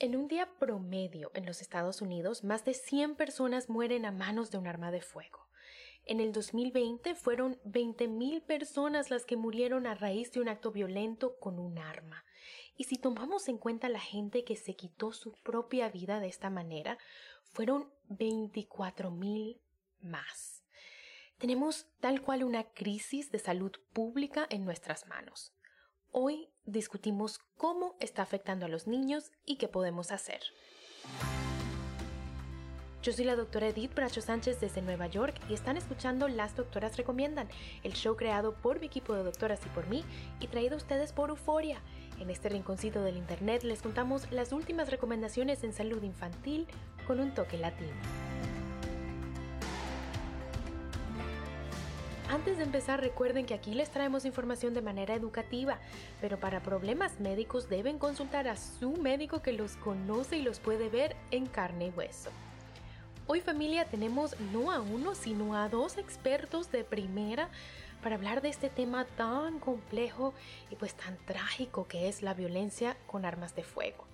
En un día promedio en los Estados Unidos, más de 100 personas mueren a manos de un arma de fuego. En el 2020 fueron 20.000 personas las que murieron a raíz de un acto violento con un arma. Y si tomamos en cuenta la gente que se quitó su propia vida de esta manera, fueron 24.000 más. Tenemos tal cual una crisis de salud pública en nuestras manos. Hoy discutimos cómo está afectando a los niños y qué podemos hacer. Yo soy la doctora Edith Bracho Sánchez desde Nueva York y están escuchando Las Doctoras Recomiendan, el show creado por mi equipo de doctoras y por mí y traído a ustedes por Euforia. En este rinconcito del internet les contamos las últimas recomendaciones en salud infantil con un toque latino. Antes de empezar, recuerden que aquí les traemos información de manera educativa, pero para problemas médicos deben consultar a su médico que los conoce y los puede ver en carne y hueso. Hoy familia tenemos no a uno, sino a dos expertos de primera para hablar de este tema tan complejo y pues tan trágico que es la violencia con armas de fuego.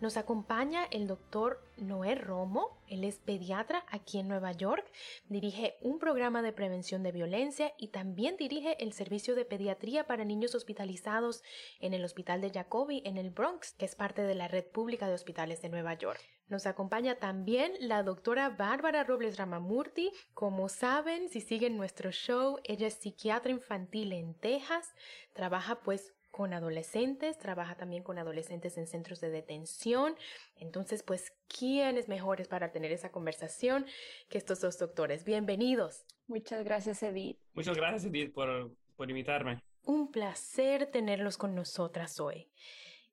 Nos acompaña el doctor Noé Romo, él es pediatra aquí en Nueva York, dirige un programa de prevención de violencia y también dirige el servicio de pediatría para niños hospitalizados en el Hospital de Jacobi en el Bronx, que es parte de la red pública de hospitales de Nueva York. Nos acompaña también la doctora Bárbara Robles Ramamurti. Como saben, si siguen nuestro show, ella es psiquiatra infantil en Texas, trabaja pues con adolescentes, trabaja también con adolescentes en centros de detención. Entonces, pues, ¿quién es mejores para tener esa conversación que estos dos doctores? Bienvenidos. Muchas gracias, Edith. Muchas gracias, Edith, por, por invitarme. Un placer tenerlos con nosotras hoy.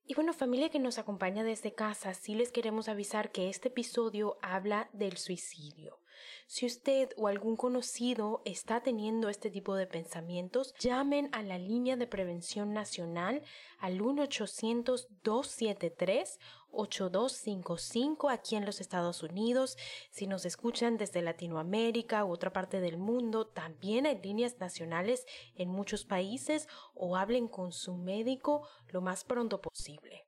Y bueno, familia que nos acompaña desde casa, sí les queremos avisar que este episodio habla del suicidio. Si usted o algún conocido está teniendo este tipo de pensamientos, llamen a la línea de prevención nacional al 1-800-273-8255 aquí en los Estados Unidos. Si nos escuchan desde Latinoamérica u otra parte del mundo, también hay líneas nacionales en muchos países o hablen con su médico lo más pronto posible.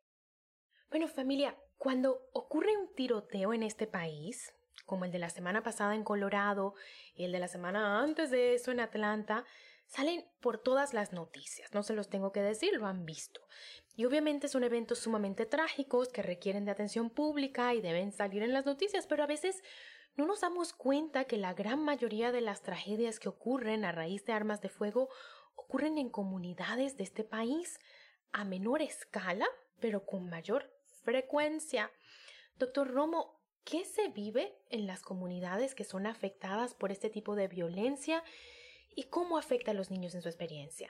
Bueno familia, cuando ocurre un tiroteo en este país, como el de la semana pasada en Colorado y el de la semana antes de eso en Atlanta, salen por todas las noticias, no se los tengo que decir, lo han visto. Y obviamente son eventos sumamente trágicos que requieren de atención pública y deben salir en las noticias, pero a veces no nos damos cuenta que la gran mayoría de las tragedias que ocurren a raíz de armas de fuego ocurren en comunidades de este país a menor escala, pero con mayor frecuencia. Doctor Romo, ¿Qué se vive en las comunidades que son afectadas por este tipo de violencia y cómo afecta a los niños en su experiencia?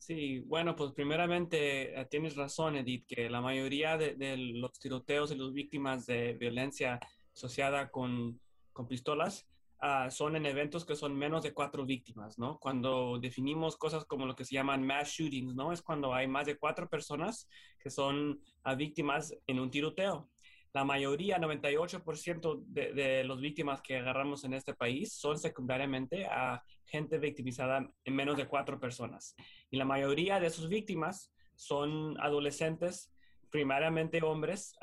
Sí, bueno, pues primeramente eh, tienes razón, Edith, que la mayoría de, los tiroteos y las víctimas de violencia asociada con, con pistolas ah, son en eventos que son menos de cuatro víctimas, ¿no? Cuando definimos cosas como lo que se llaman mass shootings, ¿no? Es cuando hay más de cuatro personas que son ah, víctimas en un tiroteo la mayoría, 98% de, de las víctimas que agarramos en este país son secundariamente a gente victimizada en menos de cuatro personas. Y la mayoría de sus víctimas son adolescentes, primariamente hombres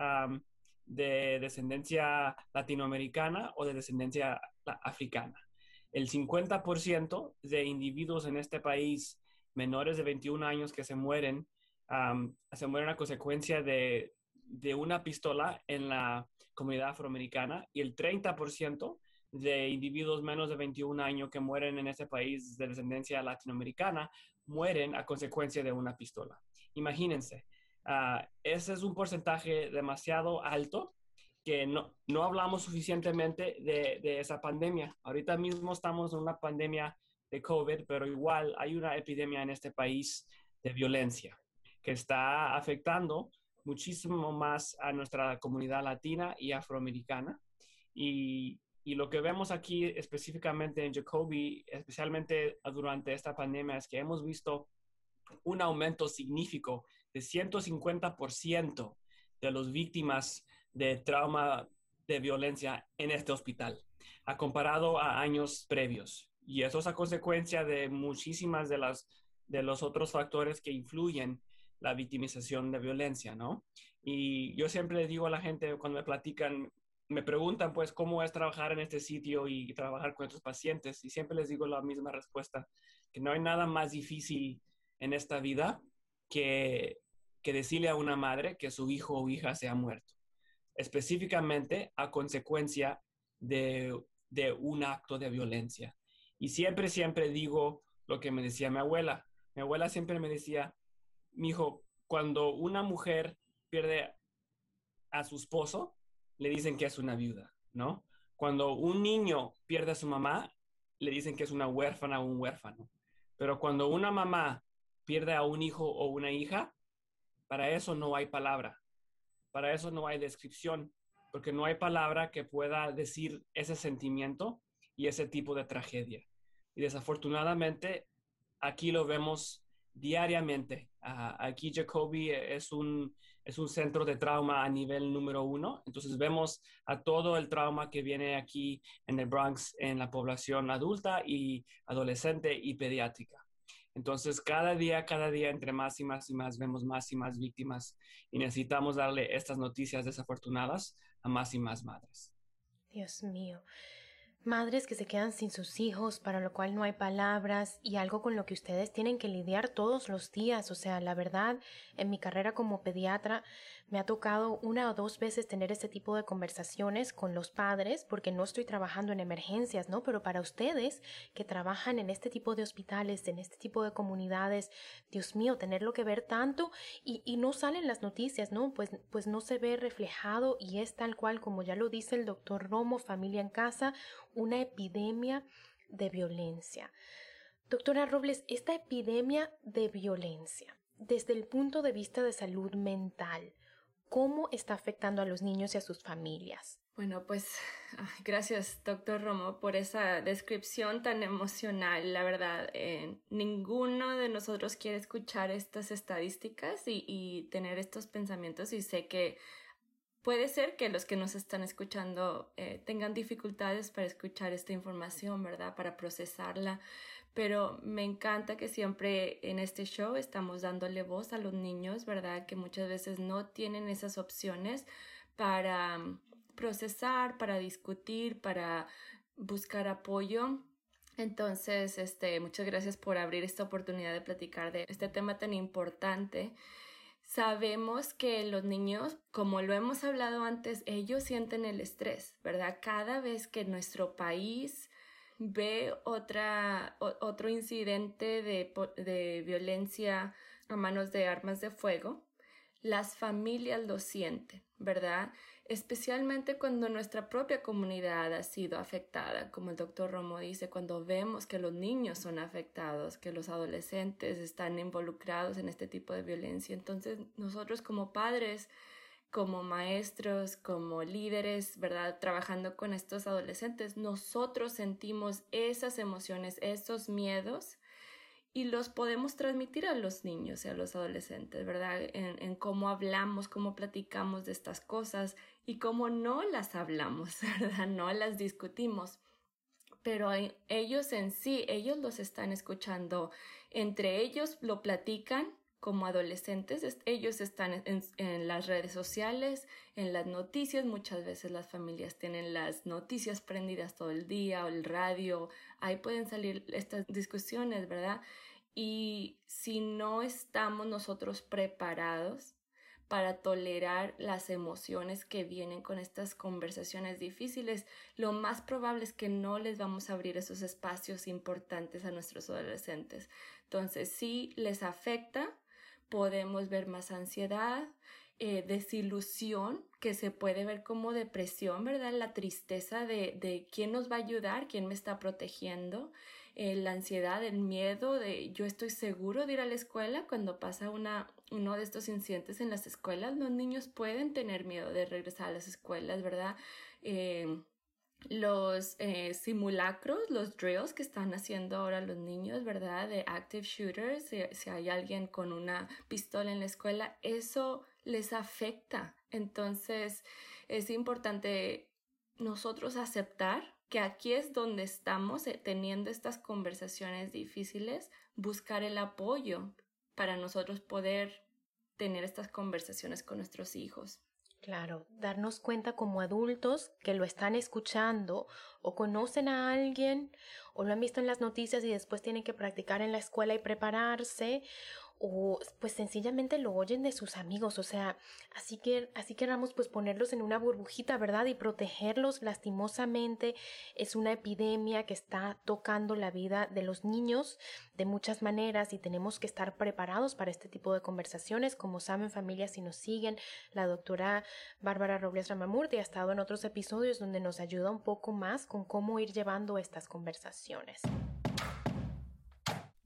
de descendencia latinoamericana o de descendencia africana. El 50% de individuos en este país menores de 21 años que se mueren, se mueren a consecuencia de de una pistola en la comunidad afroamericana y el 30% de individuos menos de 21 años que mueren en ese país de descendencia latinoamericana mueren a consecuencia de una pistola. Imagínense, ah, ese es un porcentaje demasiado alto que no, no hablamos suficientemente de, de, esa pandemia. Ahorita mismo estamos en una pandemia de COVID, pero igual hay una epidemia en este país de violencia que está afectando muchísimo más a nuestra comunidad latina y afroamericana. Y, lo que vemos aquí específicamente en Jacoby, especialmente durante esta pandemia, es que hemos visto un aumento significativo de 150% de las víctimas de trauma de violencia en este hospital, a comparado a años previos. Y eso es a consecuencia de muchísimas de las de los otros factores que influyen la victimización de violencia, ¿no? Y yo siempre le digo a la gente cuando me platican, me preguntan, pues, cómo es trabajar en este sitio y trabajar con estos pacientes, y siempre les digo la misma respuesta, que no hay nada más difícil en esta vida que, que decirle a una madre que su hijo o hija se ha muerto, específicamente a consecuencia de, de un acto de violencia. Y siempre, siempre digo lo que me decía mi abuela. Mi abuela siempre me decía, mi hijo, cuando una mujer pierde a su esposo, le dicen que es una viuda, ¿no? Cuando un niño pierde a su mamá, le dicen que es una huérfana o un huérfano. Pero cuando una mamá pierde a un hijo o una hija, para eso no hay palabra, para eso no hay descripción, porque no hay palabra que pueda decir ese sentimiento y ese tipo de tragedia. Y desafortunadamente, aquí lo vemos diariamente. aquí Jacoby es un, es un centro de trauma a nivel número uno. Entonces vemos a todo el trauma que viene aquí en el Bronx en la población adulta y adolescente y pediátrica. Entonces, cada día, cada día, entre más y más y más, vemos más y más víctimas y necesitamos darle estas noticias desafortunadas a más y más madres. Dios mío madres que se quedan sin sus hijos, para lo cual no hay palabras y algo con lo que ustedes tienen que lidiar todos los días. O sea, la verdad, en mi carrera como pediatra, me ha tocado una o dos veces tener este tipo de conversaciones con los padres porque no estoy trabajando en emergencias, ¿no? Pero para ustedes que trabajan en este tipo de hospitales, en este tipo de comunidades, Dios mío, tenerlo que ver tanto y, y no salen las noticias, ¿no? Pues, pues no se ve reflejado y es tal cual como ya lo dice el doctor Romo, familia en casa, una epidemia de violencia. Doctora Robles, esta epidemia de violencia, desde el punto de vista de salud mental, ¿Cómo está afectando a los niños y a sus familias? Bueno, pues gracias, doctor Romo, por esa descripción tan emocional. La verdad, eh, ninguno de nosotros quiere escuchar estas estadísticas y, tener estos pensamientos y sé que puede ser que los que nos están escuchando eh, tengan dificultades para escuchar esta información, ¿verdad? Para procesarla pero me encanta que siempre en este show estamos dándole voz a los niños, ¿verdad? Que muchas veces no tienen esas opciones para mm, procesar, para discutir, para buscar apoyo. Entonces, este, muchas gracias por abrir esta oportunidad de platicar de este tema tan importante. Sabemos que los niños, como lo hemos hablado antes, ellos sienten el estrés, ¿verdad? Cada vez que nuestro país ve otra, otro incidente de, de violencia a manos de armas de fuego, las familias lo sienten, ¿verdad? Especialmente cuando nuestra propia comunidad ha sido afectada, como el doctor Romo dice, cuando vemos que los niños son afectados, que los adolescentes están involucrados en este tipo de violencia. Entonces, nosotros como padres como maestros, como líderes, ¿verdad? Trabajando con estos adolescentes, nosotros sentimos esas emociones, esos miedos y los podemos transmitir a los niños y a los adolescentes, ¿verdad? En, cómo hablamos, cómo platicamos de estas cosas y cómo no las hablamos, ¿verdad? No las discutimos. Pero ellos en sí, ellos los están escuchando, entre ellos lo platican como adolescentes, ellos están en, las redes sociales, en las noticias, muchas veces las familias tienen las noticias prendidas todo el día o el radio, ahí pueden salir estas discusiones, ¿verdad? Y si no estamos nosotros preparados para tolerar las emociones que vienen con estas conversaciones difíciles, lo más probable es que no les vamos a abrir esos espacios importantes a nuestros adolescentes. Entonces, sí les afecta, podemos ver más ansiedad, eh, desilusión, que se puede ver como depresión, ¿verdad? La tristeza de, de quién nos va a ayudar, quién me está protegiendo. eh, la ansiedad, el miedo de yo estoy seguro de ir a la escuela cuando pasa una, uno de estos incidentes en las escuelas. Los niños pueden tener miedo de regresar a las escuelas, ¿verdad? Eh, los eh, simulacros, los drills que están haciendo ahora los niños, ¿verdad? De active shooters, si, si, hay alguien con una pistola en la escuela, eso les afecta. Entonces, es importante nosotros aceptar que aquí es donde estamos eh, teniendo estas conversaciones difíciles, buscar el apoyo para nosotros poder tener estas conversaciones con nuestros hijos. Claro, darnos cuenta como adultos que lo están escuchando o conocen a alguien o lo han visto en las noticias y después tienen que practicar en la escuela y prepararse o pues sencillamente lo oyen de sus amigos, o sea, así que así queramos pues ponerlos en una burbujita, ¿verdad? Y protegerlos lastimosamente. Es una epidemia que está tocando la vida de los niños de muchas maneras y tenemos que estar preparados para este tipo de conversaciones, como saben familias si nos siguen, la doctora Bárbara Robles Ramamurti ha estado en otros episodios donde nos ayuda un poco más con cómo ir llevando estas conversaciones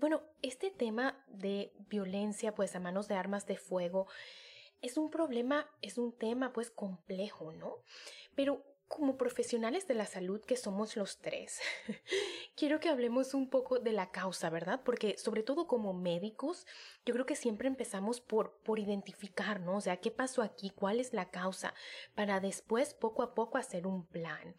Bueno, este tema de violencia pues a manos de armas de fuego es un problema, es un tema pues complejo, ¿no? Pero como profesionales de la salud que somos los tres, quiero que hablemos un poco de la causa, ¿verdad? Porque sobre todo como médicos, yo creo que siempre empezamos por, por identificar, ¿no? O sea, ¿qué pasó aquí? ¿Cuál es la causa? Para después, poco a poco, hacer un plan.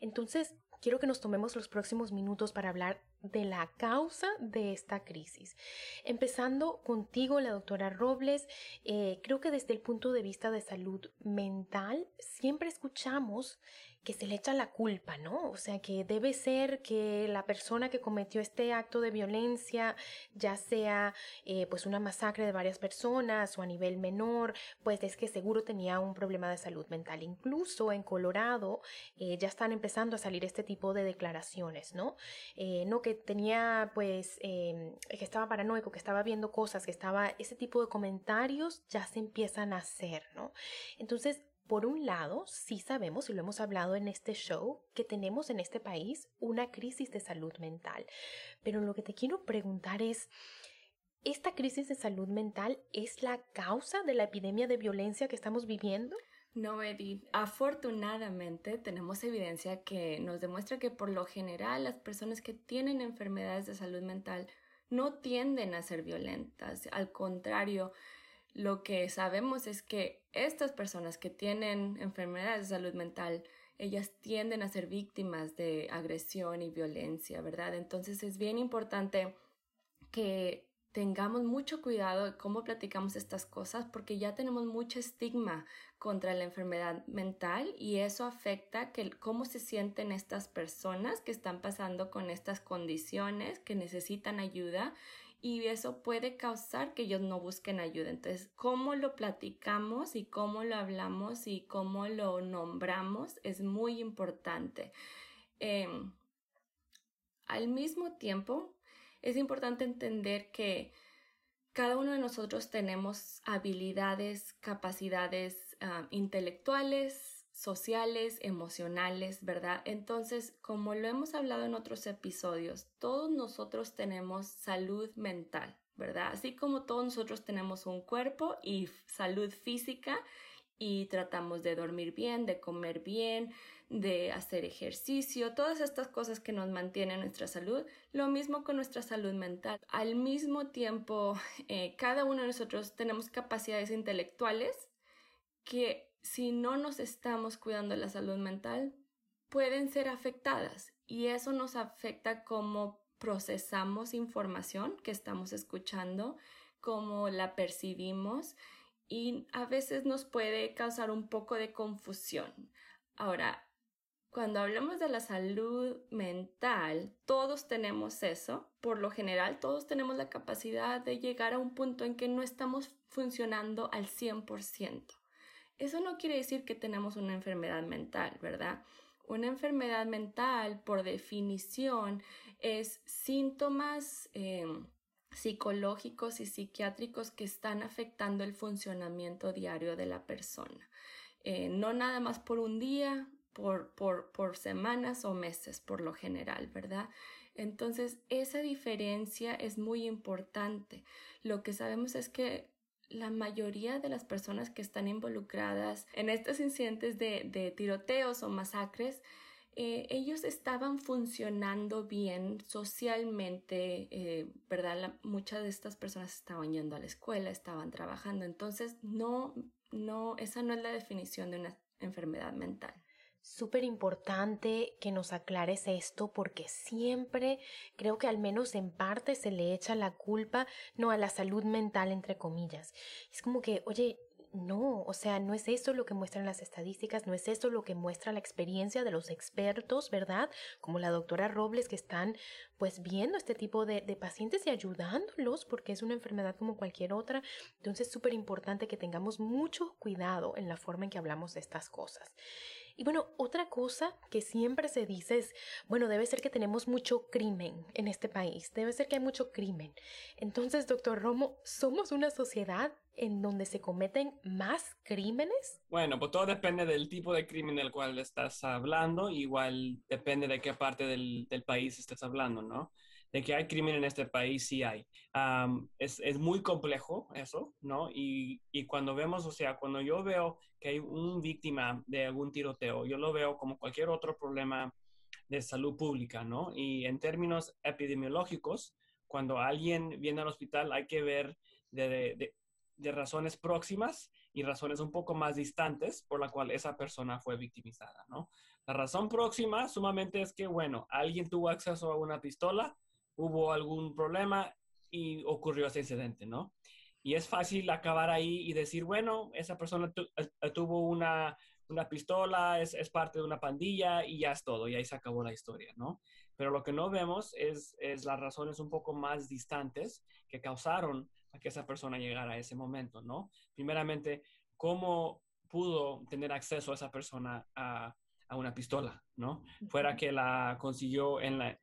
Entonces, quiero que nos tomemos los próximos minutos para hablar de la causa de esta crisis. Empezando contigo, la doctora Robles, eh, creo que desde el punto de vista de salud mental, siempre escuchamos que se le echa la culpa, ¿no? O sea, que debe ser que la persona que cometió este acto de violencia, ya sea eh, pues una masacre de varias personas o a nivel menor, pues es que seguro tenía un problema de salud mental. Incluso en Colorado eh, ya están empezando a salir este tipo de declaraciones, ¿no? no que tenía pues em, que estaba paranoico, que estaba viendo cosas, que estaba ese tipo de comentarios ya se empiezan a hacer, ¿no? Entonces, por un lado, sí sabemos, y lo hemos hablado en este show, que tenemos en este país una crisis de salud mental. Pero lo que te quiero preguntar es, ¿esta crisis de salud mental es la causa de la epidemia de violencia que estamos viviendo? No, Eddie. Afortunadamente tenemos evidencia que nos demuestra que por lo general las personas que tienen enfermedades de salud mental no tienden a ser violentas. Al contrario, lo que sabemos es que estas personas que tienen enfermedades de salud mental, ellas tienden a ser víctimas de agresión y violencia, ¿verdad? Entonces es bien importante que tengamos mucho cuidado de cómo platicamos estas cosas porque ya tenemos mucho estigma contra la enfermedad mental y eso afecta que cómo se sienten estas personas que están pasando con estas condiciones, que necesitan ayuda y eso puede causar que ellos no busquen ayuda. Entonces, cómo lo platicamos y cómo lo hablamos y cómo lo nombramos es muy importante. Em, Al mismo tiempo, es importante entender que cada uno de nosotros tenemos habilidades, capacidades ah, intelectuales, sociales, emocionales, ¿verdad? Entonces, como lo hemos hablado en otros episodios, todos nosotros tenemos salud mental, ¿verdad? Así como todos nosotros tenemos un cuerpo y salud física y tratamos de dormir bien, de comer bien, de hacer ejercicio, todas estas cosas que nos mantienen nuestra salud, lo mismo con nuestra salud mental. Al mismo tiempo, eh, cada uno de nosotros tenemos capacidades intelectuales que si no nos estamos cuidando la salud mental, pueden ser afectadas y eso nos afecta como procesamos información que estamos escuchando, cómo la percibimos y a veces nos puede causar un poco de confusión. Ahora, cuando hablamos de la salud mental, todos tenemos eso. Por lo general, todos tenemos la capacidad de llegar a un punto en que no estamos funcionando al 100%. Eso no quiere decir que tenemos una enfermedad mental, ¿verdad? Una enfermedad mental, por definición, es síntomas eh, psicológicos y psiquiátricos que están afectando el funcionamiento diario de la persona. Eh, no nada más por un día, por, por, por semanas o meses por lo general, ¿verdad? Entonces, esa diferencia es muy importante. Lo que sabemos es que la mayoría de las personas que están involucradas en estos incidentes de, de tiroteos o masacres eh, ellos estaban funcionando bien socialmente, eh, ¿verdad? muchas de estas personas estaban yendo a la escuela, estaban trabajando, entonces no, no, esa no es la definición de una enfermedad mental. Súper importante que nos aclares esto porque siempre creo que al menos en parte se le echa la culpa, no a la salud mental, entre comillas. Es como que, oye, no, o sea, no es eso lo que muestran las estadísticas, no es eso lo que muestra la experiencia de los expertos, ¿verdad? Como la doctora Robles que están pues viendo este tipo de, de pacientes y ayudándolos porque es una enfermedad como cualquier otra. Entonces es súper importante que tengamos mucho cuidado en la forma en que hablamos de estas cosas. Y bueno, otra cosa que siempre se dice es, bueno, debe ser que tenemos mucho crimen en este país, debe ser que hay mucho crimen. Entonces, doctor Romo, ¿somos una sociedad en donde se cometen más crímenes? Bueno, pues todo depende del tipo de crimen del cual estás hablando, igual depende de qué parte del, del país estás hablando, ¿no? De que hay crimen en este país, sí hay. es, es, muy complejo eso, ¿no? Y, y, cuando vemos, o sea, cuando yo veo que hay una víctima de algún tiroteo, yo lo veo como cualquier otro problema de salud pública, ¿no? Y en términos epidemiológicos, cuando alguien viene al hospital hay que ver de, de, de razones próximas y razones un poco más distantes por la cual esa persona fue victimizada, ¿no? La razón próxima sumamente es que, bueno, alguien tuvo acceso a una pistola, hubo algún problema y ocurrió ese incidente, ¿no? Y es fácil acabar ahí y decir, bueno, esa persona eh, tuvo una, una pistola, es, es, parte de una pandilla y ya es todo, y ahí se acabó la historia, ¿no? Pero lo que no vemos es, es las razones un poco más distantes que causaron a que esa persona llegara a ese momento, ¿no? Primeramente, ¿cómo pudo tener acceso a esa persona a, a una pistola, ¿no? Fuera que la consiguió en la,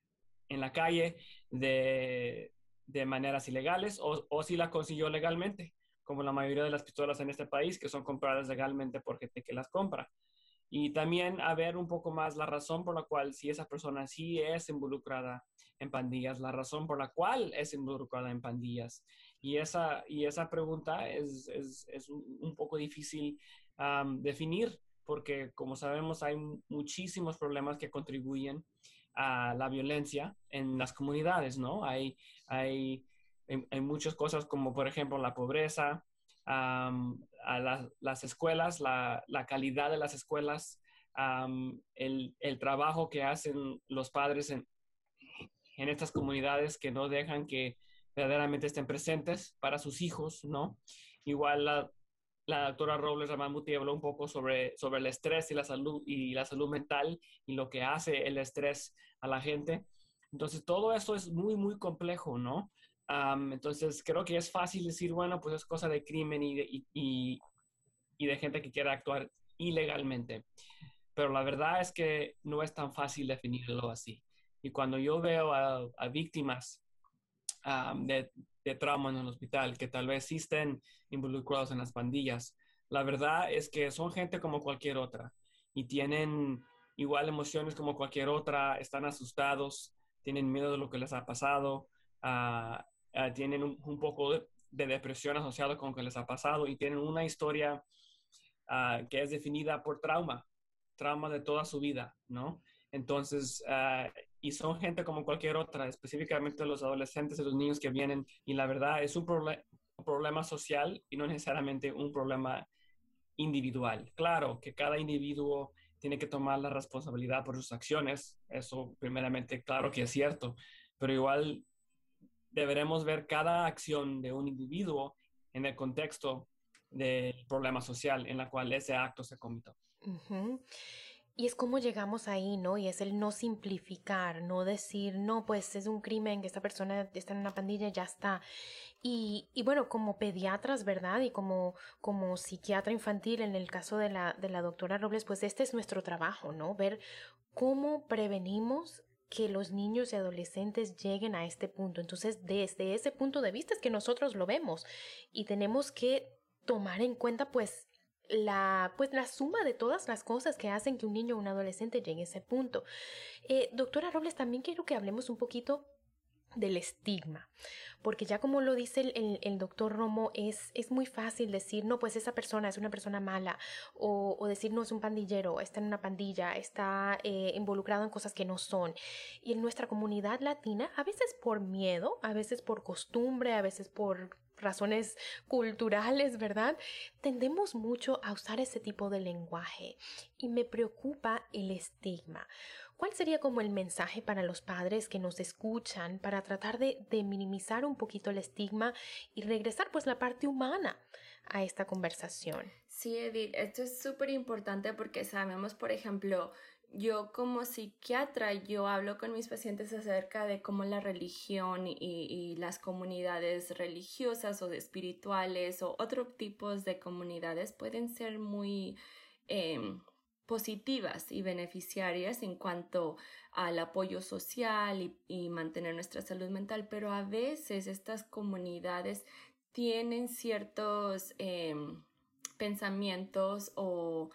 en la calle de, de maneras ilegales o, o, si la consiguió legalmente, como la mayoría de las pistolas en este país que son compradas legalmente por gente que las compra. Y también a ver un poco más la razón por la cual si esa persona sí es involucrada en pandillas, la razón por la cual es involucrada en pandillas. Y esa, y esa pregunta es, es, es un poco difícil definir porque como sabemos hay muchísimos problemas que contribuyen a la violencia en las comunidades, ¿no? Hay, hay, hay, muchas cosas como, por ejemplo, la pobreza, a la, las escuelas, la, la, calidad de las escuelas, el, el, trabajo que hacen los padres en, en estas comunidades que no dejan que verdaderamente estén presentes para sus hijos, ¿no? Igual la, la doctora Robles Ramamuti habló un poco sobre, sobre el estrés y la salud y la salud mental y lo que hace el estrés a la gente. Entonces, todo esto es muy, muy complejo, ¿no? Entonces, creo que es fácil decir, bueno, pues es cosa de crimen y de, y, y de gente que quiera actuar ilegalmente. Pero la verdad es que no es tan fácil definirlo así. Y cuando yo veo a, víctimas de, de, trauma en el hospital que tal vez sí estén involucrados en las pandillas, la verdad es que son gente como cualquier otra y tienen igual emociones como cualquier otra, están asustados, tienen miedo de lo que les ha pasado, ah, ah, tienen un, poco de, depresión asociada con lo que les ha pasado y tienen una historia ah, que es definida por trauma, trauma de toda su vida, ¿no? Entonces, y son gente como cualquier otra, específicamente los adolescentes y los niños que vienen, y la verdad es un problema social y no necesariamente un problema individual. Claro que cada individuo tiene que tomar la responsabilidad por sus acciones. Eso, primeramente, claro que es cierto, pero igual deberemos ver cada acción de un individuo en el contexto del problema social en la cual ese acto se cometió. Y es como llegamos ahí, ¿no? Y es el no simplificar, no decir, no, pues es un crimen que esta persona está en una pandilla, ya está. Y, y bueno, como pediatras, ¿verdad? Y como, como psiquiatra infantil, en el caso de la, de la doctora Robles, pues este es nuestro trabajo, ¿no? Ver cómo prevenimos que los niños y adolescentes lleguen a este punto. Entonces, desde ese punto de vista es que nosotros lo vemos y tenemos que tomar en cuenta, pues, la, pues, la suma de todas las cosas que hacen que un niño o un adolescente llegue a ese punto. Eh, doctora Robles, también quiero que hablemos un poquito del estigma, porque ya como lo dice el, doctor Romo, es, es, muy fácil decir, no, pues esa persona es una persona mala, o, o decir, no, es un pandillero, está en una pandilla, está eh, involucrado en cosas que no son. Y en nuestra comunidad latina, a veces por miedo, a veces por costumbre, a veces por razones culturales, ¿verdad? Tendemos mucho a usar ese tipo de lenguaje y me preocupa el estigma. ¿Cuál sería como el mensaje para los padres que nos escuchan para tratar de, minimizar un poquito el estigma y regresar pues la parte humana a esta conversación? Sí, Edith, esto es súper importante porque sabemos, por ejemplo, yo como psiquiatra, yo hablo con mis pacientes acerca de cómo la religión y, las comunidades religiosas o espirituales o otros tipos de comunidades pueden ser muy em, positivas y beneficiarias en cuanto al apoyo social y, mantener nuestra salud mental, pero a veces estas comunidades tienen ciertos em, pensamientos o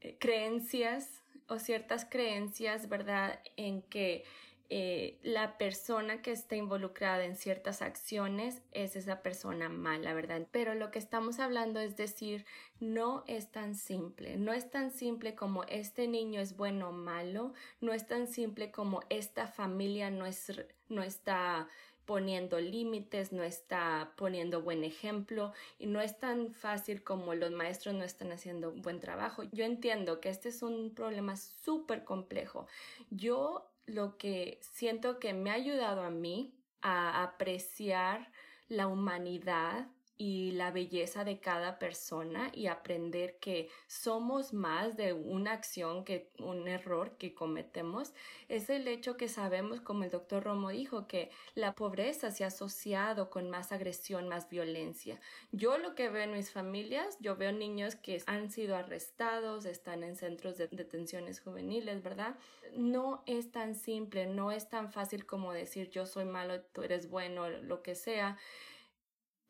eh, creencias o ciertas creencias, ¿verdad? En que eh, la persona que está involucrada en ciertas acciones es esa persona mala, ¿verdad? Pero lo que estamos hablando es decir, no es tan simple, no es tan simple como este niño es bueno o malo, no es tan simple como esta familia no, es, no está poniendo límites, no está poniendo buen ejemplo y no es tan fácil como los maestros no están haciendo buen trabajo. Yo entiendo que este es un problema súper complejo. Yo lo que siento que me ha ayudado a mí a apreciar la humanidad y la belleza de cada persona y aprender que somos más de una acción que un error que cometemos es el hecho que sabemos, como el doctor Romo dijo, que la pobreza se ha asociado con más agresión, más violencia. Yo lo que veo en mis familias, yo veo niños que han sido arrestados, están en centros de detenciones juveniles, ¿verdad? No es tan simple, no es tan fácil como decir yo soy malo, tú eres bueno, lo que sea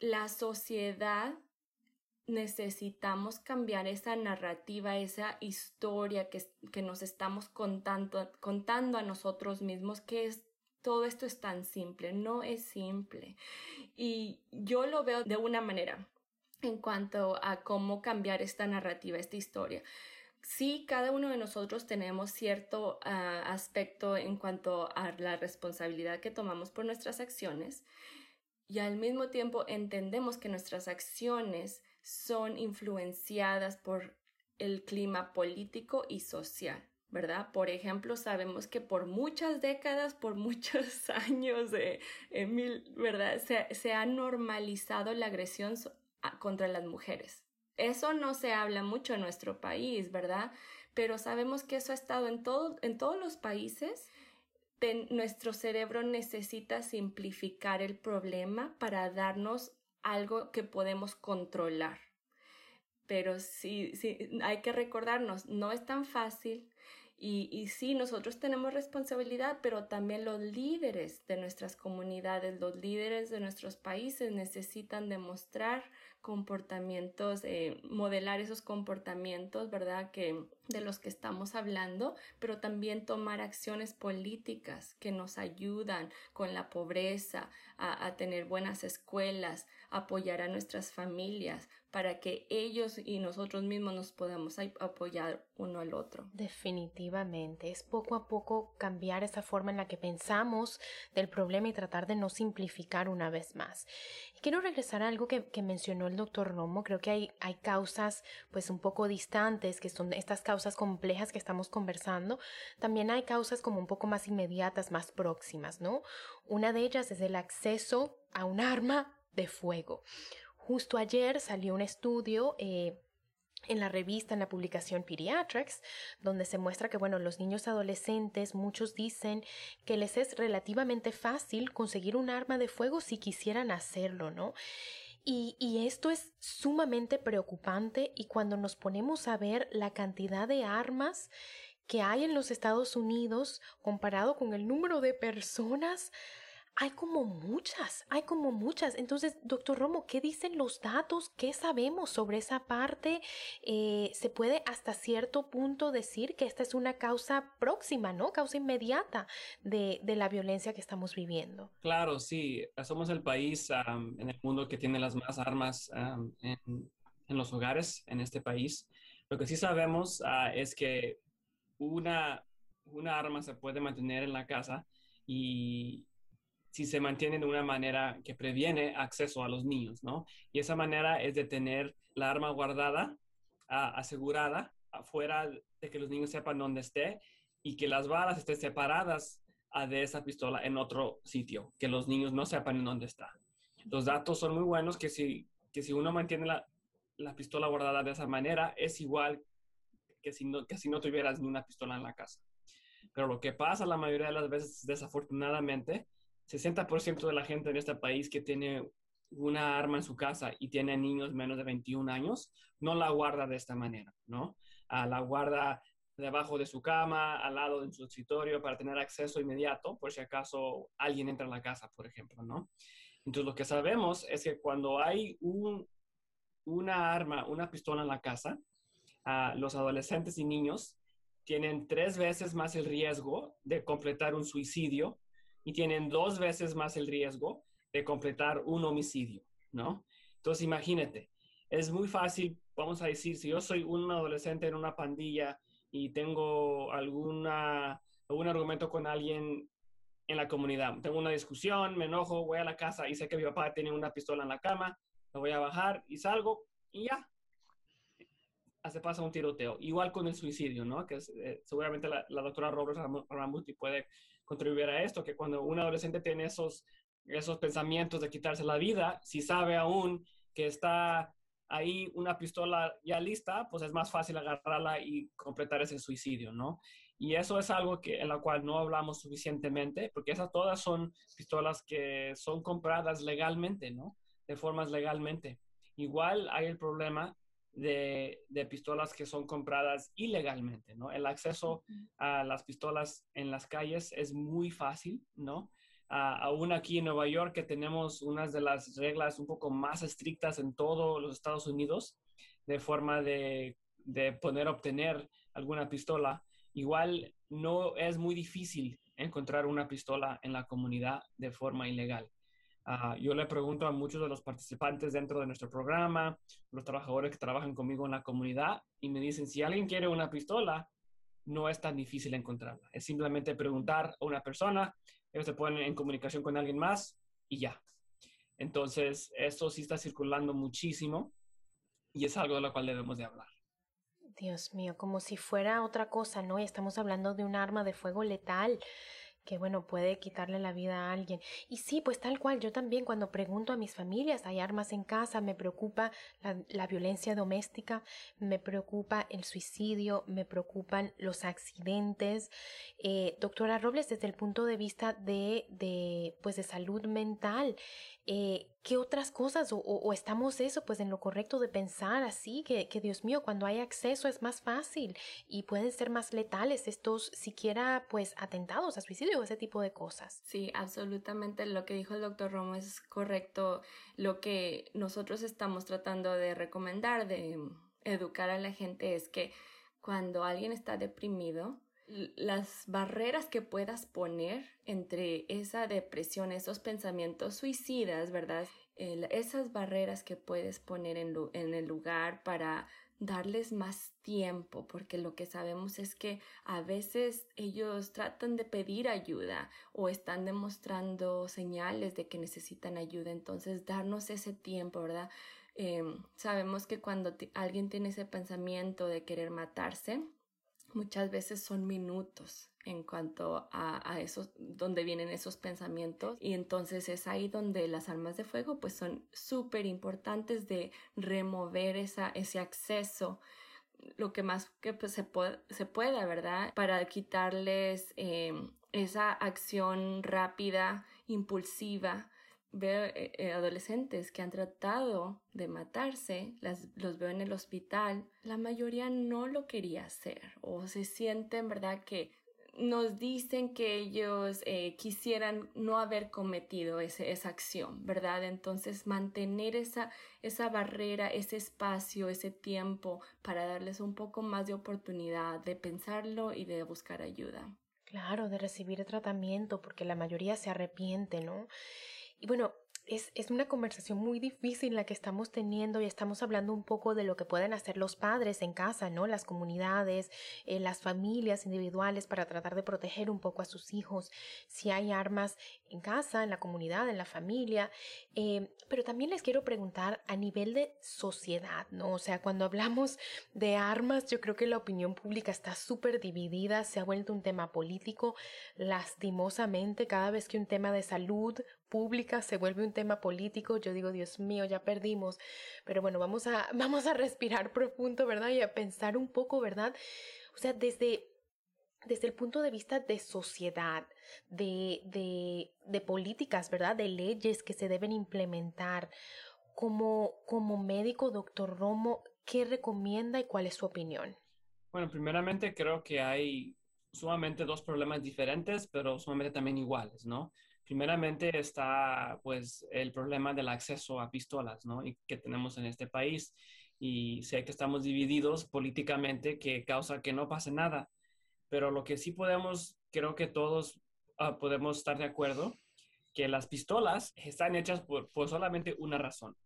la sociedad necesitamos cambiar esa narrativa, esa historia que, que nos estamos contando, contando a nosotros mismos, que es todo esto es tan simple, no es simple. Y yo lo veo de una manera en cuanto a cómo cambiar esta narrativa, esta historia. Sí, cada uno de nosotros tenemos cierto ah, aspecto en cuanto a la responsabilidad que tomamos por nuestras acciones y al mismo tiempo entendemos que nuestras acciones son influenciadas por el clima político y social. ¿verdad? Por ejemplo, sabemos que por muchas décadas, por muchos años, de, ¿verdad? Se, se, ha normalizado la agresión contra las mujeres. Eso no se habla mucho en nuestro país, ¿verdad? Pero sabemos que eso ha estado en, todo, en todos los países nuestro cerebro necesita simplificar el problema para darnos algo que podemos controlar. Pero sí, sí, hay que recordarnos, no es tan fácil Y, y sí, nosotros tenemos responsabilidad, pero también los líderes de nuestras comunidades, los líderes de nuestros países necesitan demostrar comportamientos, eh, modelar esos comportamientos, ¿verdad? Que de los que estamos hablando, pero también tomar acciones políticas que nos ayudan con la pobreza, a, tener buenas escuelas, apoyar a nuestras familias, para que ellos y nosotros mismos nos podamos apoyar uno al otro. Definitivamente, es poco a poco cambiar esa forma en la que pensamos del problema y tratar de no simplificar una vez más. quiero regresar a algo que, mencionó el doctor Romo, creo que hay, hay causas pues un poco distantes, que son estas causas complejas que estamos conversando, también hay causas como un poco más inmediatas, más próximas, ¿no? Una de ellas es el acceso a un arma de fuego. Justo ayer salió un estudio eh, en la revista, en la publicación Pediatrics, donde se muestra que, bueno, los niños adolescentes, muchos dicen que les es relativamente fácil conseguir un arma de fuego si quisieran hacerlo, ¿no? Y, y, esto es sumamente preocupante y cuando nos ponemos a ver la cantidad de armas que hay en los Estados Unidos comparado con el número de personas, hay como muchas, hay como muchas. Entonces, doctor Romo, ¿qué dicen los datos? ¿Qué sabemos sobre esa parte? Eh, se puede hasta cierto punto decir que esta es una causa próxima, ¿no? Causa inmediata de, la violencia que estamos viviendo. Claro, sí. Somos el país en el mundo que tiene las más armas en, los hogares en este país. Lo que sí sabemos ah, es que una, una arma se puede mantener en la casa y, si se mantiene de una manera que previene acceso a los niños, ¿no? Y esa manera es de tener la arma guardada, asegurada, afuera de que los niños sepan dónde esté y que las balas estén separadas de esa pistola en otro sitio, que los niños no sepan en dónde está. Los datos son muy buenos que si, que si uno mantiene la, la pistola guardada de esa manera, es igual que si, no, que si no tuvieras ni una pistola en la casa. Pero lo que pasa la mayoría de las veces, desafortunadamente, 60% de la gente en este país que tiene una arma en su casa y tiene niños menos de 21 años, no la guarda de esta manera, ¿no? Ah, la guarda debajo de su cama, al lado de su escritorio para tener acceso inmediato por si acaso alguien entra en la casa, por ejemplo, ¿no? Entonces lo que sabemos es que cuando hay un, una arma, una pistola en la casa, ah, los adolescentes y niños tienen tres veces más el riesgo de completar un suicidio y tienen dos veces más el riesgo de completar un homicidio, ¿no? Entonces, imagínate, es muy fácil, vamos a decir, si yo soy un adolescente en una pandilla y tengo alguna, algún argumento con alguien en la comunidad, tengo una discusión, me enojo, voy a la casa y sé que mi papá tiene una pistola en la cama, lo voy a bajar y salgo y ya, hace pasa un tiroteo. Igual con el suicidio, ¿no? Que eh, seguramente la, doctora Roberts Ramuti puede contribuir a esto, que cuando un adolescente tiene esos, esos pensamientos de quitarse la vida, si sabe aún que está ahí una pistola ya lista, pues es más fácil agarrarla y completar ese suicidio, ¿no? Y eso es algo que, en la cual no hablamos suficientemente, porque esas todas son pistolas que son compradas legalmente, ¿no? De formas legalmente. Igual hay el problema de, pistolas que son compradas ilegalmente, ¿no? El acceso a las pistolas en las calles es muy fácil, ¿no? aún aquí en Nueva York, que tenemos unas de las reglas un poco más estrictas en todos los Estados Unidos, de forma de, de poder obtener alguna pistola, igual no es muy difícil encontrar una pistola en la comunidad de forma ilegal. Ah, yo le pregunto a muchos de los participantes dentro de nuestro programa, los trabajadores que trabajan conmigo en la comunidad, y me dicen, si alguien quiere una pistola, no es tan difícil encontrarla. Es simplemente preguntar a una persona, ellos se ponen en comunicación con alguien más y ya. Entonces, esto sí está circulando muchísimo y es algo de lo cual debemos de hablar. Dios mío, como si fuera otra cosa, ¿no? Y estamos hablando de un arma de fuego letal que bueno, puede quitarle la vida a alguien. Y sí, pues tal cual, yo también cuando pregunto a mis familias, ¿hay armas en casa? Me preocupa la, violencia doméstica, me preocupa el suicidio, me preocupan los accidentes. Eh, doctora Robles, desde el punto de vista de, de, pues de salud mental, eh, ¿qué otras cosas? O, estamos eso, pues en lo correcto de pensar así, que, que, Dios mío, cuando hay acceso es más fácil y pueden ser más letales estos siquiera pues atentados a suicidio ese tipo de cosas. Sí, absolutamente lo que dijo el doctor Romo es correcto. Lo que nosotros estamos tratando de recomendar, de educar a la gente es que cuando alguien está deprimido, las barreras que puedas poner entre esa depresión, esos pensamientos suicidas, ¿verdad? esas barreras que puedes poner en el lugar para darles más tiempo, porque lo que sabemos es que a veces ellos tratan de pedir ayuda o están demostrando señales de que necesitan ayuda, entonces darnos ese tiempo, ¿verdad? Em, sabemos que cuando alguien tiene ese pensamiento de querer matarse, muchas veces son minutos en cuanto a, a esos, donde vienen esos pensamientos y entonces es ahí donde las armas de fuego pues son súper importantes de remover esa, ese acceso lo que más que pues, se, se pueda, ¿verdad? Para quitarles em, esa acción rápida, impulsiva veo eh, eh, adolescentes que han tratado de matarse, las, los veo en el hospital, la mayoría no lo quería hacer o se sienten, ¿verdad? Que nos dicen que ellos eh, quisieran no haber cometido ese, esa acción, ¿verdad? Entonces mantener esa, esa barrera, ese espacio, ese tiempo para darles un poco más de oportunidad de pensarlo y de buscar ayuda. Claro, de recibir tratamiento, porque la mayoría se arrepiente, ¿no? Y bueno, es, es, una conversación muy difícil la que estamos teniendo y estamos hablando un poco de lo que pueden hacer los padres en casa, ¿no? Las comunidades, eh, las familias individuales para tratar de proteger un poco a sus hijos. Si hay armas en casa, en la comunidad, en la familia. Eh, pero también les quiero preguntar a nivel de sociedad, ¿no? O sea, cuando hablamos de armas, yo creo que la opinión pública está súper dividida, se ha vuelto un tema político. Lastimosamente, cada vez que un tema de salud pública se vuelve un tema político, yo digo, Dios mío, ya perdimos. Pero bueno, vamos a, vamos a respirar profundo, ¿verdad? Y a pensar un poco, ¿verdad? O sea, desde, desde el punto de vista de sociedad, de, de, de políticas, ¿verdad? De leyes que se deben implementar. Como, como médico, doctor Romo, ¿qué recomienda y cuál es su opinión? Bueno, primeramente creo que hay sumamente dos problemas diferentes, pero sumamente también iguales, ¿no? Primeramente está pues el problema del acceso a pistolas, ¿no? Y que tenemos en este país. Y sé que estamos divididos políticamente, que causa que no pase nada. Pero lo que sí podemos, creo que todos ah, podemos estar de acuerdo, que las pistolas están hechas por, por solamente una razón.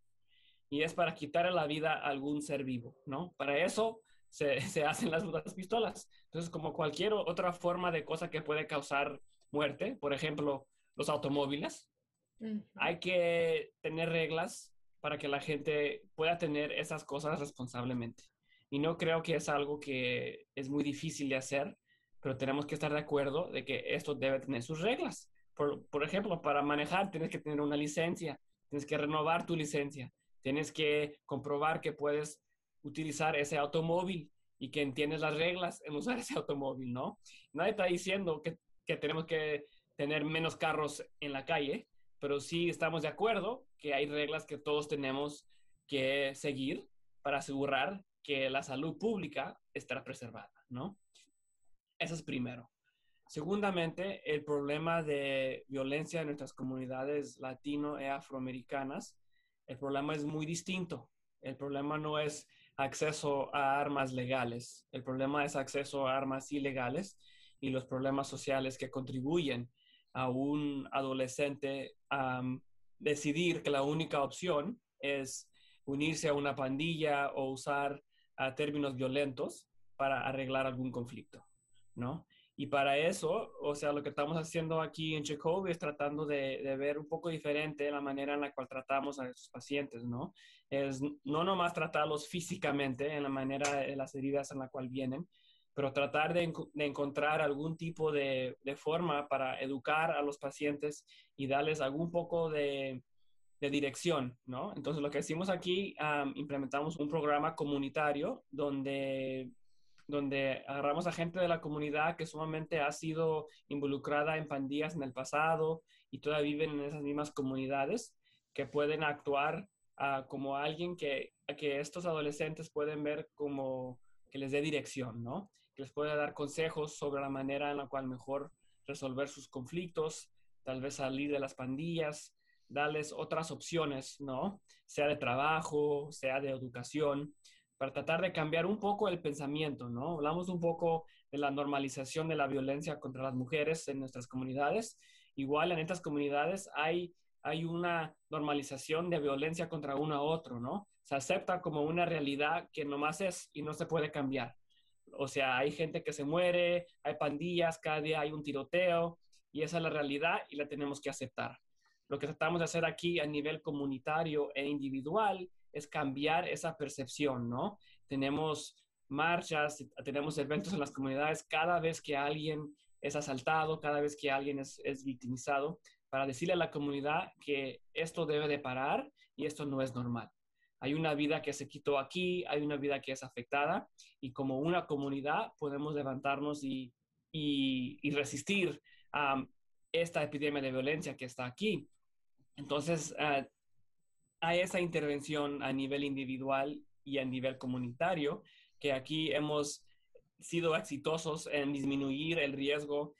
Y es para quitarle la vida a algún ser vivo, ¿no? Para eso se, se hacen las, las pistolas. Entonces, como cualquier otra forma de cosa que puede causar muerte, por ejemplo, los automóviles. Hay que tener reglas para que la gente pueda tener esas cosas responsablemente. Y no creo que es algo que es muy difícil de hacer, pero tenemos que estar de acuerdo de que esto debe tener sus reglas. Por, por ejemplo, para manejar tienes que tener una licencia, tienes que renovar tu licencia, tienes que comprobar que puedes utilizar ese automóvil y que entiendes las reglas en usar ese automóvil, ¿no? Nadie está diciendo que, que tenemos que tener menos carros en la calle, pero sí estamos de acuerdo que hay reglas que todos tenemos que seguir para asegurar que la salud pública estará preservada, ¿no? Eso es primero. Segundamente, el problema de violencia en nuestras comunidades latino y afroamericanas, el problema es muy distinto. El problema no es acceso a armas legales, el problema es acceso a armas ilegales y los problemas sociales que contribuyen a un adolescente a decidir que la única opción es unirse a una pandilla o usar términos violentos para arreglar algún conflicto, ¿no? Y para eso, o sea, lo que estamos haciendo aquí en Jacob es tratando de, ver un poco diferente la manera en la cual tratamos a esos pacientes, ¿no? Es no nomás tratarlos físicamente en la manera de las heridas en la cual vienen, pero tratar de, encontrar algún tipo de, forma para educar a los pacientes y darles algún poco de, dirección, ¿no? Entonces, lo que hicimos aquí, implementamos un programa comunitario donde donde agarramos a gente de la comunidad que sumamente ha sido involucrada en pandillas en el pasado y todavía viven en esas mismas comunidades, que pueden actuar ah, como alguien que, que estos adolescentes pueden ver como que les dé dirección, ¿no? Les pueda dar consejos sobre la manera en la cual mejor resolver sus conflictos, tal vez salir de las pandillas, darles otras opciones, ¿no? Sea de trabajo, sea de educación para tratar de cambiar un poco el pensamiento, ¿no? Hablamos un poco de la normalización de la violencia contra las mujeres en nuestras comunidades. Igual en estas comunidades hay, hay una normalización de violencia contra uno a otro, ¿no? Se acepta como una realidad que nomás es y no se puede cambiar. O sea, hay gente que se muere, hay pandillas, cada día hay un tiroteo y esa es la realidad y la tenemos que aceptar. Lo que tratamos de hacer aquí a nivel comunitario e individual es cambiar esa percepción, ¿no? Tenemos marchas, tenemos eventos en las comunidades cada vez que alguien es asaltado, cada vez que alguien es, victimizado, para decirle a la comunidad que esto debe de parar y esto no es normal. Hay una vida que se quitó aquí, hay una vida que es afectada y como una comunidad podemos levantarnos y, resistir a esta epidemia de violencia que está aquí. Entonces, ah, hay esa intervención a nivel individual y a nivel comunitario, que aquí hemos sido exitosos en disminuir el riesgo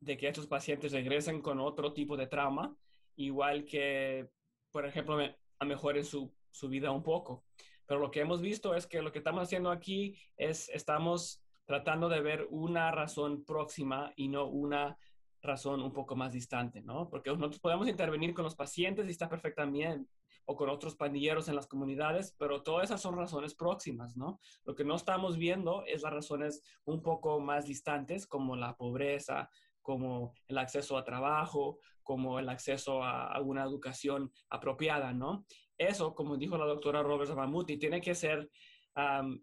de que estos pacientes regresen con otro tipo de trauma, igual que, por ejemplo, a mejoren su, su vida un poco. Pero lo que hemos visto es que lo que estamos haciendo aquí es, estamos tratando de ver una razón próxima y no una razón un poco más distante, ¿no? Porque nosotros podemos intervenir con los pacientes y está perfectamente, o con otros pandilleros en las comunidades, pero todas esas son razones próximas, ¿no? Lo que no estamos viendo es las razones un poco más distantes, como la pobreza, como el acceso a trabajo, como el acceso a, una educación apropiada, ¿no? Eso, como dijo la doctora Roberts Mamuti, tiene que ser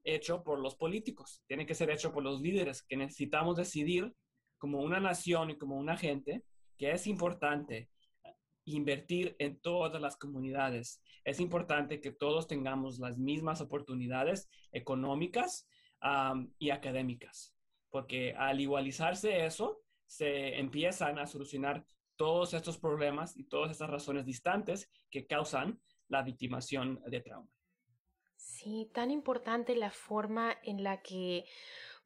hecho por los políticos, tiene que ser hecho por los líderes, que necesitamos decidir como una nación y como una gente que es importante invertir en todas las comunidades. Es importante que todos tengamos las mismas oportunidades económicas y académicas, porque al igualizarse eso, se empiezan a solucionar todos estos problemas y todas estas razones distantes que causan la victimación de trauma. Sí, tan importante la forma en la que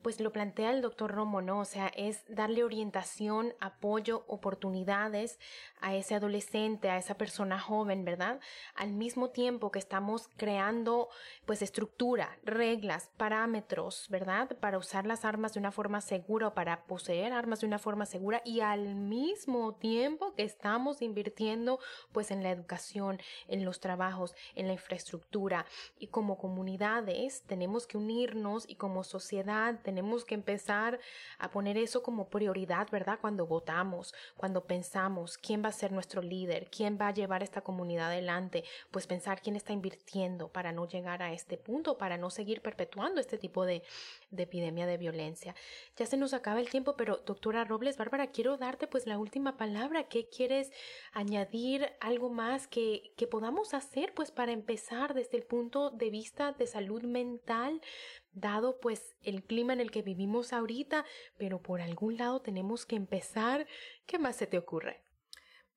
pues lo plantea el doctor Romo, ¿no? O sea, es darle orientación, apoyo, oportunidades a ese adolescente, a esa persona joven, ¿verdad? Al mismo tiempo que estamos creando pues estructura, reglas, parámetros, ¿verdad? Para usar las armas de una forma segura o para poseer armas de una forma segura y al mismo tiempo que estamos invirtiendo pues en la educación, en los trabajos, en la infraestructura y como comunidades tenemos que unirnos y como sociedad tenemos que empezar a poner eso como prioridad, ¿verdad? Cuando votamos, cuando pensamos quién va a ser nuestro líder, quién va a llevar esta comunidad adelante, pues pensar quién está invirtiendo para no llegar a este punto, para no seguir perpetuando este tipo de, epidemia de violencia. Ya se nos acaba el tiempo, pero doctora Robles, Bárbara, quiero darte pues la última palabra. ¿Qué quieres añadir? ¿Algo más que, que podamos hacer pues para empezar desde el punto de vista de salud mental? Dado pues el clima en el que vivimos ahorita, pero por algún lado tenemos que empezar. ¿Qué más se te ocurre?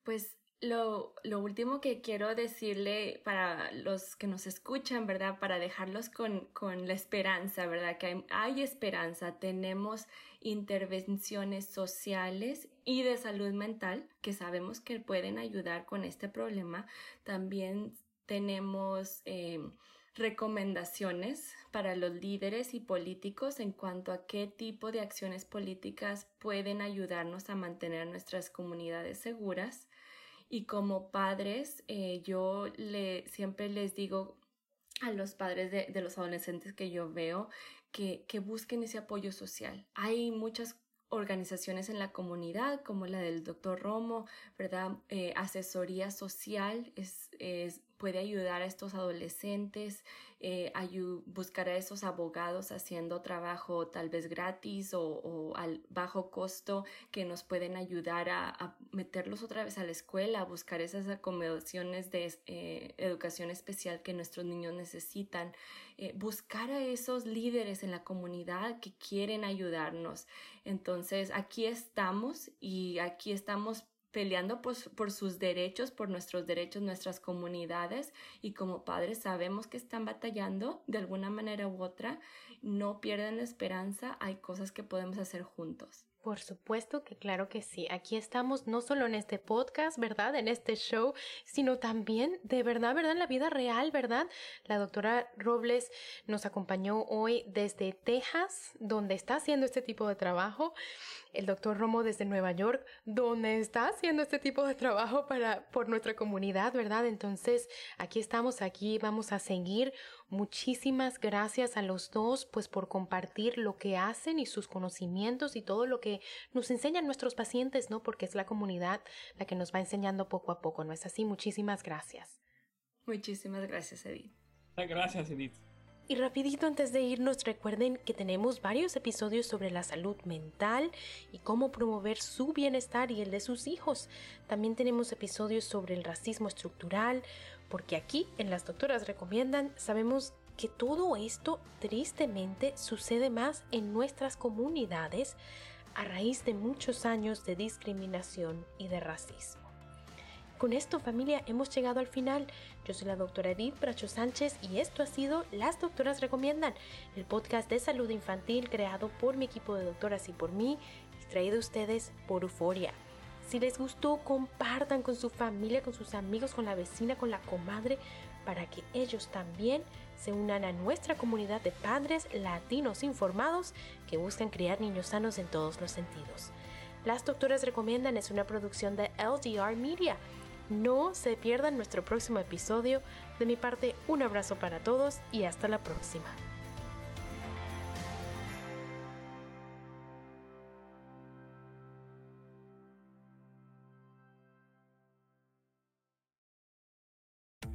Pues lo, lo, último que quiero decirle para los que nos escuchan, ¿verdad? Para dejarlos con, con la esperanza, ¿verdad? Que hay, esperanza. Tenemos intervenciones sociales y de salud mental que sabemos que pueden ayudar con este problema. También tenemos... Eh, recomendaciones para los líderes y políticos en cuanto a qué tipo de acciones políticas pueden ayudarnos a mantener nuestras comunidades seguras. Y como padres, eh, yo le, siempre les digo a los padres de, de los adolescentes que yo veo que, que, busquen ese apoyo social. Hay muchas organizaciones en la comunidad, como la del doctor Romo, ¿verdad? Eh, asesoría social es, es puede ayudar a estos adolescentes, eh, buscar a esos abogados haciendo trabajo tal vez gratis o, al bajo costo que nos pueden ayudar a, meterlos otra vez a la escuela, a buscar esas acomodaciones de eh, educación especial que nuestros niños necesitan, eh, buscar a esos líderes en la comunidad que quieren ayudarnos. Entonces, aquí estamos y aquí estamos peleando por, sus derechos, por nuestros derechos, nuestras comunidades y como padres sabemos que están batallando de alguna manera u otra, no pierdan la esperanza, hay cosas que podemos hacer juntos. Por supuesto que claro que sí. Aquí estamos no solo en este podcast, ¿verdad? En este show, sino también de verdad, ¿verdad? En la vida real, ¿verdad? La doctora Robles nos acompañó hoy desde Texas, donde está haciendo este tipo de trabajo el doctor Romo desde Nueva York, donde está haciendo este tipo de trabajo para, por nuestra comunidad, ¿verdad? Entonces, aquí estamos, aquí vamos a seguir. Muchísimas gracias a los dos, pues por compartir lo que hacen y sus conocimientos y todo lo que nos enseñan nuestros pacientes, ¿no? Porque es la comunidad la que nos va enseñando poco a poco, ¿no es así? Muchísimas gracias. Muchísimas gracias, Edith. Gracias, Edith. Y rapidito antes de irnos, recuerden que tenemos varios episodios sobre la salud mental y cómo promover su bienestar y el de sus hijos. También tenemos episodios sobre el racismo estructural, porque aquí en Las Doctoras Recomiendan sabemos que todo esto tristemente sucede más en nuestras comunidades a raíz de muchos años de discriminación y de racismo. Con esto familia hemos llegado al final. Yo soy la doctora Edith Bracho Sánchez y esto ha sido Las Doctoras Recomiendan, el podcast de salud infantil creado por mi equipo de doctoras y por mí y traído a ustedes por Euforia. Si les gustó, compartan con su familia, con sus amigos, con la vecina, con la comadre, para que ellos también se unan a nuestra comunidad de padres latinos informados que buscan criar niños sanos en todos los sentidos. Las Doctoras Recomiendan es una producción de LDR Media no se pierdan nuestro próximo episodio. De mi parte, un abrazo para todos y hasta la próxima.